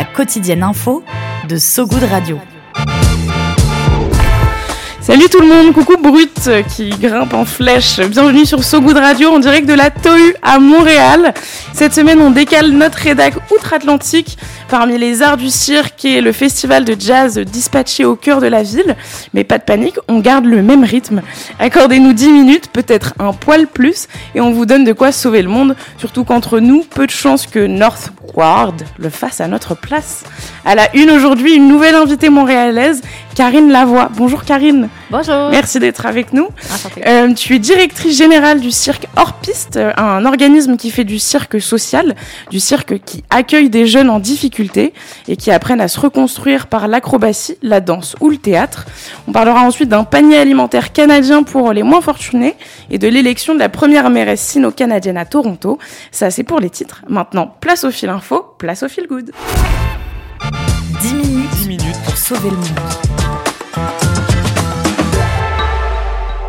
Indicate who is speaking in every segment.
Speaker 1: La quotidienne info de So Good Radio.
Speaker 2: Salut tout le monde, coucou Brut qui grimpe en flèche. Bienvenue sur So Good Radio en direct de la TOU à Montréal. Cette semaine, on décale notre rédac outre-Atlantique parmi les arts du cirque et le festival de jazz dispatché au cœur de la ville. Mais pas de panique, on garde le même rythme. Accordez-nous 10 minutes, peut-être un poil plus, et on vous donne de quoi sauver le monde. Surtout qu'entre nous, peu de chances que Northward le fasse à notre place. À la une aujourd'hui, une nouvelle invitée montréalaise, Karine Lavoie. Bonjour Karine.
Speaker 3: Bonjour.
Speaker 2: Merci d'être avec nous. Euh, tu es directrice générale du cirque Hors Piste, un organisme qui fait du cirque social, du cirque qui accueille des jeunes en difficulté et qui apprennent à se reconstruire par l'acrobatie, la danse ou le théâtre. On parlera ensuite d'un panier alimentaire canadien pour les moins fortunés et de l'élection de la première mairesse sino-canadienne à Toronto. Ça, c'est pour les titres. Maintenant, place au fil info, place au fil good.
Speaker 1: 10 minutes, 10 minutes pour sauver le monde.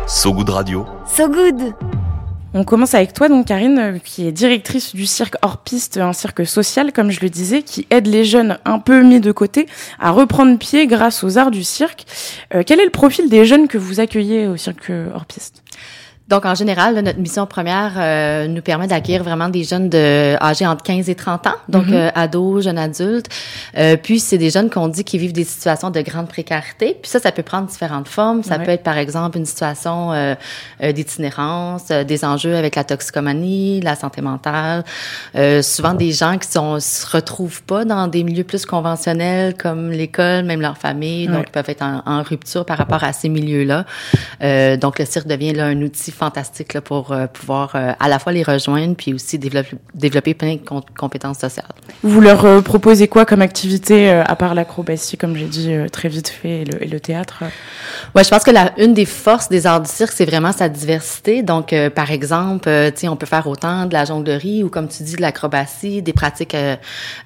Speaker 4: So Good Radio.
Speaker 5: So Good
Speaker 2: on commence avec toi, donc Karine, euh, qui est directrice du cirque hors piste, un cirque social, comme je le disais, qui aide les jeunes un peu mis de côté à reprendre pied grâce aux arts du cirque. Euh, quel est le profil des jeunes que vous accueillez au cirque hors piste?
Speaker 3: Donc, en général, notre mission première euh, nous permet d'accueillir vraiment des jeunes de, âgés entre 15 et 30 ans, donc mm-hmm. euh, ados, jeunes adultes. Euh, puis, c'est des jeunes qu'on dit qui vivent des situations de grande précarité. Puis ça, ça peut prendre différentes formes. Ça peut être, par exemple, une situation d'itinérance, des enjeux avec la toxicomanie, la santé mentale. souvent, des gens qui sont, se retrouvent pas dans des milieux plus conventionnels comme l'école, même leur famille. Donc, ils peuvent être en, en, rupture par rapport à ces milieux-là. donc, le cirque devient là un outil fantastique là, pour euh, pouvoir euh, à la fois les rejoindre puis aussi développer, développer plein de compétences sociales.
Speaker 2: Vous leur euh, proposez quoi comme activité à part l'acrobatie, comme j'ai dit très vite fait, et le, et le théâtre?
Speaker 3: Ouais, je pense que la une des forces des arts du cirque, c'est vraiment sa diversité. Donc, par exemple, tu on peut faire autant de la jonglerie ou comme tu dis de l'acrobatie, des pratiques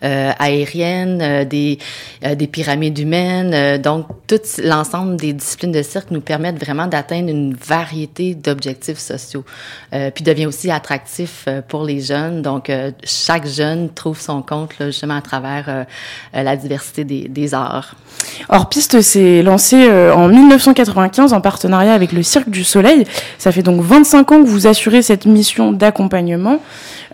Speaker 3: aériennes, des des pyramides humaines. donc, tout l'ensemble des disciplines de cirque nous permettent vraiment d'atteindre une variété d'objectifs sociaux. Euh, puis devient aussi attractif euh, pour les jeunes. Donc, euh, chaque jeune trouve son compte justement à travers la diversité des, des arts.
Speaker 2: Hors Piste s'est lancé en 1995 en partenariat avec le Cirque du Soleil. Ça fait donc 25 ans que vous assurez cette mission d'accompagnement.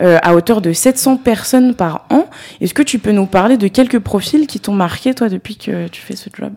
Speaker 2: À hauteur de 700 personnes par an. Est-ce que tu peux nous parler de quelques profils qui t'ont marqué, toi, depuis que tu fais ce job?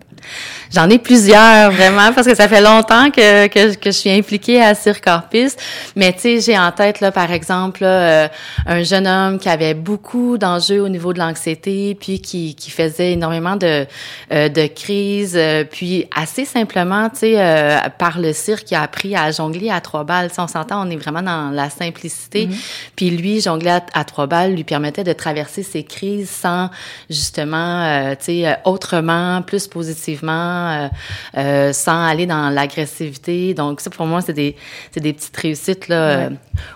Speaker 3: J'en ai plusieurs, vraiment, parce que ça fait longtemps que, que, que je suis impliquée à Circorpus. Mais tu sais, j'ai en tête, là, par exemple, euh, un jeune homme qui avait beaucoup d'enjeux au niveau de l'anxiété, puis qui, qui faisait énormément de, euh, de crises, puis assez simplement, tu sais, par le cirque, il a appris à jongler à trois balles. Si on s'entend, on est vraiment dans la simplicité. Mm-hmm. Puis lui, jongler à, trois balles lui permettait de traverser ses crises sans justement, euh, tu sais, euh, autrement, plus positivement, euh, sans aller dans l'agressivité. Donc ça, pour moi, c'est des, des petites réussites là.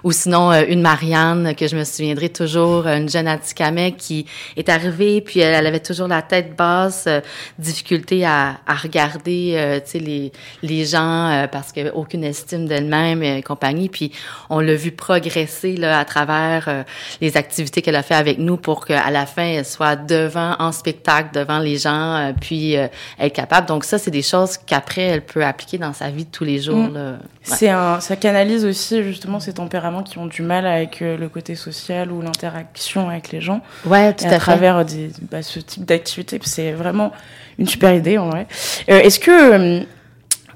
Speaker 3: ou sinon une Marianne que je me souviendrai toujours, une jeune Atikamek qui est arrivée puis elle, avait toujours la tête basse, difficulté à, à regarder, tu sais, les, les gens parce qu'elle aucune estime d'elle-même et compagnie. Puis on l'a vu progresser là à travers euh, les activités qu'elle a fait avec nous pour qu'à la fin, elle soit devant, en spectacle, devant les gens, euh, puis euh, être capable. Donc ça, c'est des choses qu'après, elle peut appliquer dans sa vie de tous les jours. Mm.
Speaker 2: C'est un, ça canalise aussi justement ces tempéraments qui ont du mal avec le côté social ou l'interaction avec les gens.
Speaker 3: Ouais, tout à,
Speaker 2: à travers des, bah, ce type d'activité. C'est vraiment une super idée en vrai. Est-ce que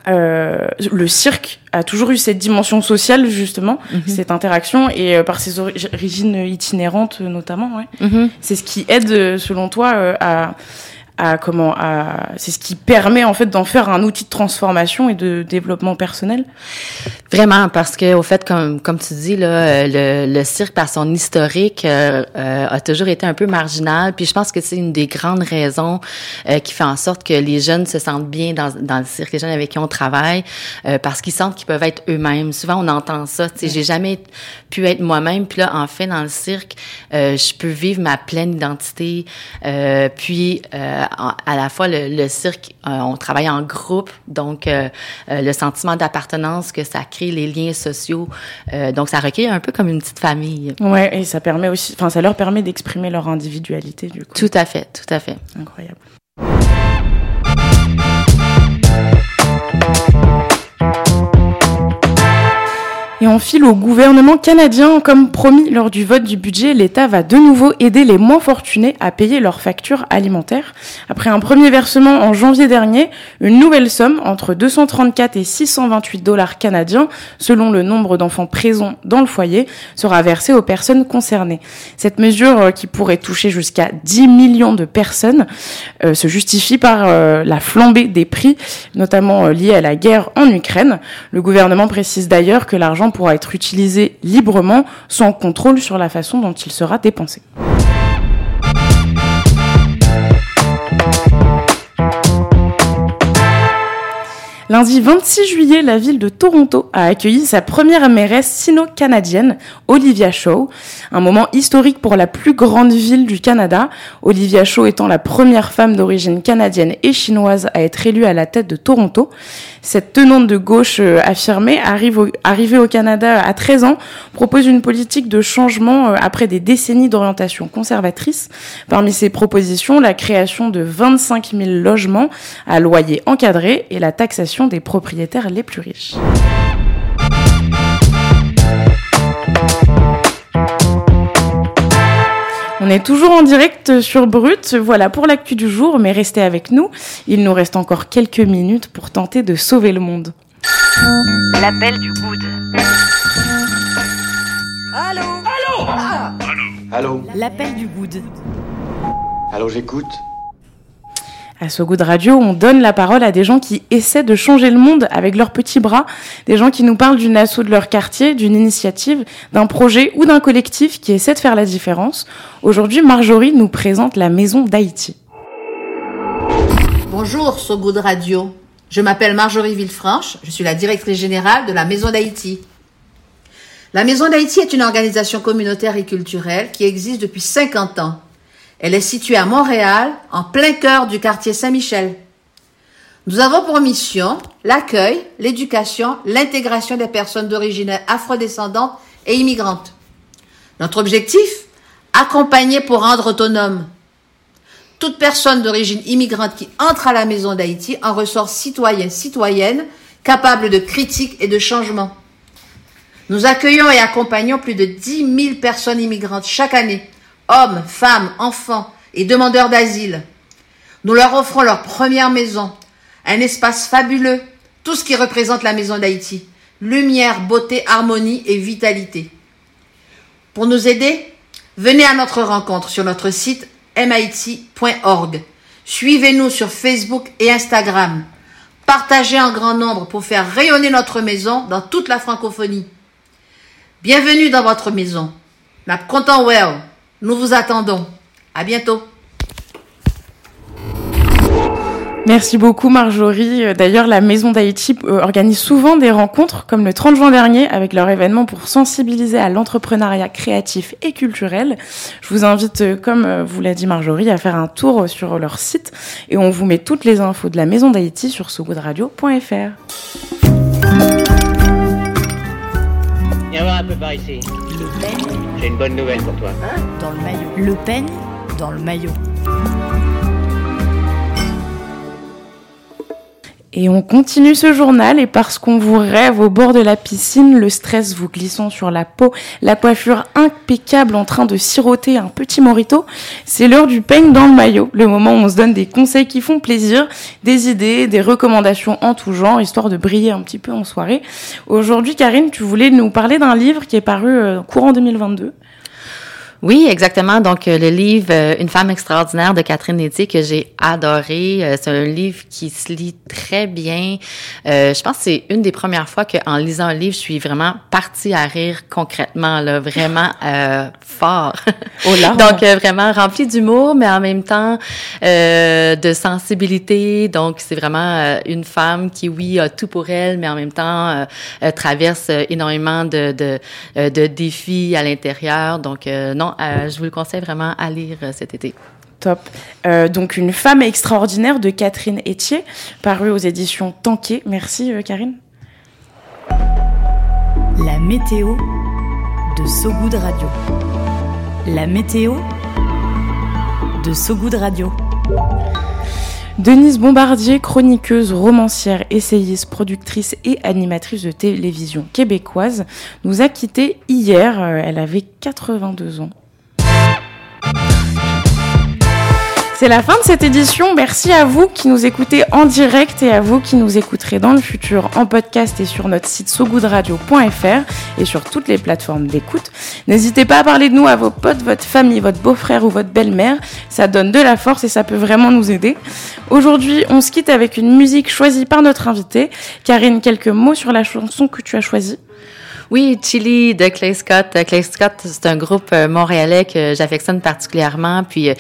Speaker 2: euh, le cirque a toujours eu cette dimension sociale justement, mhm. cette interaction et euh, par ses origines itinérantes notamment. Ouais? Mhm. C'est ce qui aide, selon toi, euh, à, à comment à c'est ce qui permet en fait d'en faire un outil de transformation et de développement personnel.
Speaker 3: Vraiment, parce que au fait, comme comme tu dis là, le, le cirque par son historique euh, euh, a toujours été un peu marginal. Puis je pense que c'est une des grandes raisons euh, qui fait en sorte que les jeunes se sentent bien dans, dans le cirque, les jeunes avec qui on travaille, euh, parce qu'ils sentent qu'ils peuvent être eux-mêmes. Souvent on entend ça. Tu sais, j'ai jamais pu être moi-même. Puis là, en fait, dans le cirque, euh, je peux vivre ma pleine identité. Euh, puis à la fois le, le cirque, on travaille en groupe, donc le sentiment d'appartenance que ça crée les liens sociaux. Euh, donc, ça requiert un peu comme une petite famille.
Speaker 2: Ouais, et ça permet aussi, enfin, ça leur permet d'exprimer leur individualité, du coup.
Speaker 3: Tout à fait, tout à fait.
Speaker 2: Incroyable. Et on file au gouvernement canadien. Comme promis lors du vote du budget, l'État va de nouveau aider les moins fortunés à payer leurs factures alimentaires. Après un premier versement en janvier dernier, une nouvelle somme entre 234 et 628 dollars canadiens, selon le nombre d'enfants présents dans le foyer, sera versée aux personnes concernées. Cette mesure, euh, qui pourrait toucher jusqu'à 10 millions de personnes, euh, se justifie par euh, la flambée des prix, notamment liée à la guerre en Ukraine. Le gouvernement précise d'ailleurs que l'argent pourra être utilisé librement, sans contrôle sur la façon dont il sera dépensé. Lundi 26 juillet, la ville de Toronto a accueilli sa première mairesse sino-canadienne, Olivia Shaw. Un moment historique pour la plus grande ville du Canada. Olivia Shaw étant la première femme d'origine canadienne et chinoise à être élue à la tête de Toronto. Cette tenante de gauche euh, affirmée, arrive au, arrivée au Canada à 13 ans, propose une politique de changement euh, après des décennies d'orientation conservatrice. Parmi ses propositions, la création de 25 000 logements à loyer encadré et la taxation des propriétaires les plus riches. On est toujours en direct sur Brut, voilà pour l'actu du jour, mais restez avec nous, il nous reste encore quelques minutes pour tenter de sauver le monde.
Speaker 5: L'appel du good.
Speaker 6: Allô? Allô? Ah
Speaker 7: Allô?
Speaker 1: L'appel du good.
Speaker 7: Allô, j'écoute
Speaker 2: À So Good Radio, on donne la parole à des gens qui essaient de changer le monde avec leurs petits bras, des gens qui nous parlent d'une asso de leur quartier, d'une initiative, d'un projet ou d'un collectif qui essaie de faire la différence. Aujourd'hui, Marjorie nous présente la Maison d'Haïti.
Speaker 8: Bonjour, So Good Radio. Je m'appelle Marjorie Villefranche, je suis la directrice générale de la Maison d'Haïti. La Maison d'Haïti est une organisation communautaire et culturelle qui existe depuis 50 ans. Elle est située à Montréal, en plein cœur du quartier Saint-Michel. Nous avons pour mission l'accueil, l'éducation, l'intégration des personnes d'origine afrodescendantes et immigrantes. Notre objectif Accompagner pour rendre autonome. Toute personne d'origine immigrante qui entre à la Maison d'Haïti en ressort citoyen, citoyenne, capable de critique et de changement. Nous accueillons et accompagnons plus de 10 000 personnes immigrantes chaque année, hommes, femmes, enfants et demandeurs d'asile. Nous leur offrons leur première maison, un espace fabuleux, tout ce qui représente la Maison d'Haïti, lumière, beauté, harmonie et vitalité. Pour nous aider, venez à notre rencontre sur notre site mit.org. Suivez-nous sur Facebook et Instagram. Partagez en grand nombre pour faire rayonner notre maison dans toute la francophonie. Bienvenue dans votre maison. La content well. Nous vous attendons. À bientôt.
Speaker 2: Merci beaucoup Marjorie. Euh, D'ailleurs, la Maison d'Haïti euh, organise souvent des rencontres, comme le 30 juin dernier, avec leur événement pour sensibiliser à l'entrepreneuriat créatif et culturel. Je vous invite, euh, comme vous l'a dit Marjorie, à faire un tour sur leur site et on vous met toutes les infos de la Maison d'Haïti sur sogoodradio.fr.
Speaker 9: Viens voir un peu par ici.
Speaker 1: Le Pen
Speaker 9: J'ai une bonne nouvelle pour toi.
Speaker 1: dans le maillot. Le Pen dans le maillot.
Speaker 2: Et on continue ce journal et parce qu'on vous rêve au bord de la piscine, le stress vous glissant sur la peau, la coiffure impeccable en train de siroter un petit morito, c'est l'heure du peigne dans le maillot, le moment où on se donne des conseils qui font plaisir, des idées, des recommandations en tout genre, histoire de briller un petit peu en soirée. Aujourd'hui, Karine, tu voulais nous parler d'un livre qui est paru euh, courant 2022.
Speaker 3: Oui, exactement. Donc, euh, le livre euh, Une femme extraordinaire de Catherine Nettier que j'ai adoré. Euh, c'est un livre qui se lit très bien. je pense que c'est une des premières fois qu'en lisant un livre, je suis vraiment partie à rire concrètement, là, vraiment fort.
Speaker 2: Oh là.
Speaker 3: Donc, vraiment rempli d'humour, mais en même temps de sensibilité. Donc, c'est vraiment une femme qui, oui, a tout pour elle, mais en même temps traverse énormément de, de, de défis à l'intérieur. Donc, non, euh, je vous le conseille vraiment à lire euh, cet été.
Speaker 2: Top. Euh, donc, Une femme extraordinaire de Catherine Etier, paru aux éditions Tanquet. Merci, Karine.
Speaker 1: La météo de Sogoud Radio. La météo de Sogoud Radio.
Speaker 2: Denise Bombardier, chroniqueuse, romancière, essayiste, productrice et animatrice de télévision québécoise, nous a quittés hier. Elle avait 82 ans. C'est la fin de cette édition. Merci à vous qui nous écoutez en direct et à vous qui nous écouterez dans le futur en podcast et sur notre site sogoodradio.fr et sur toutes les plateformes d'écoute. N'hésitez pas à parler de nous à vos potes, votre famille, votre beau-frère ou votre belle-mère. Ça donne de la force et ça peut vraiment nous aider. Aujourd'hui, on se quitte avec une musique choisie par notre invité. Karine, quelques mots sur la chanson que tu as choisie?
Speaker 3: Oui, Chili de Clay Scott. Euh, Clay Scott, c'est un groupe euh, montréalais que j'affectionne particulièrement. Puis euh,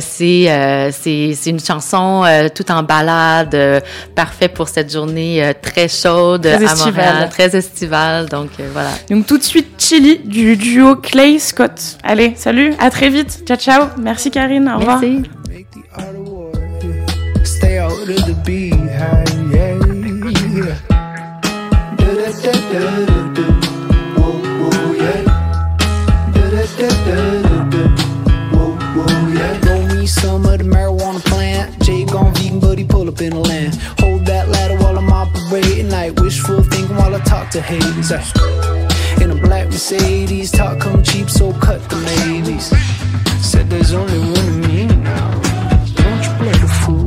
Speaker 3: c'est c'est une chanson tout en balade, parfait pour cette journée très chaude
Speaker 2: très
Speaker 3: à Montréal, très estivale. Donc voilà.
Speaker 2: Donc tout de suite Chili du duo Clay Scott. Allez, salut, à très vite. Ciao ciao. Merci Karine. Au revoir.
Speaker 3: Merci.
Speaker 10: But he pull up in the land. Hold that ladder while I'm operating, like wishful thinking while I talk to haters. Uh, in a black Mercedes, talk come cheap, so cut the maybes. Said there's only one of me now. Don't you play the fool?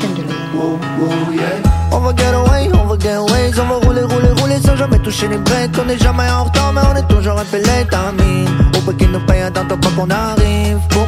Speaker 10: Tenderly. Whoa, whoa, yeah. On va get away, on va get ways, on va rouler, rouler, rouler sans jamais toucher les breaks. On est jamais en retard, mais on est toujours un peu late, I mean. Faut qu'ils nous payent un temps pas qu'on arrive Beaucoup trop les nos party I know, I know Sans le papier à rouler J'enroule l'eau Panier sur l'arc-en-ciel Un peu comme Mario Prends un pour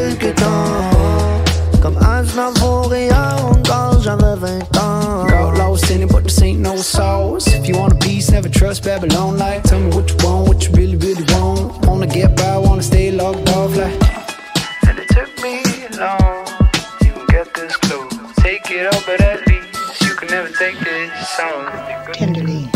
Speaker 10: never trust Babylon Like, tell me what you want, what you really, really want. Wanna get by, wanna stay locked off like. And it took me long to even get this close Take it up, but at least you can never take this song Tenderly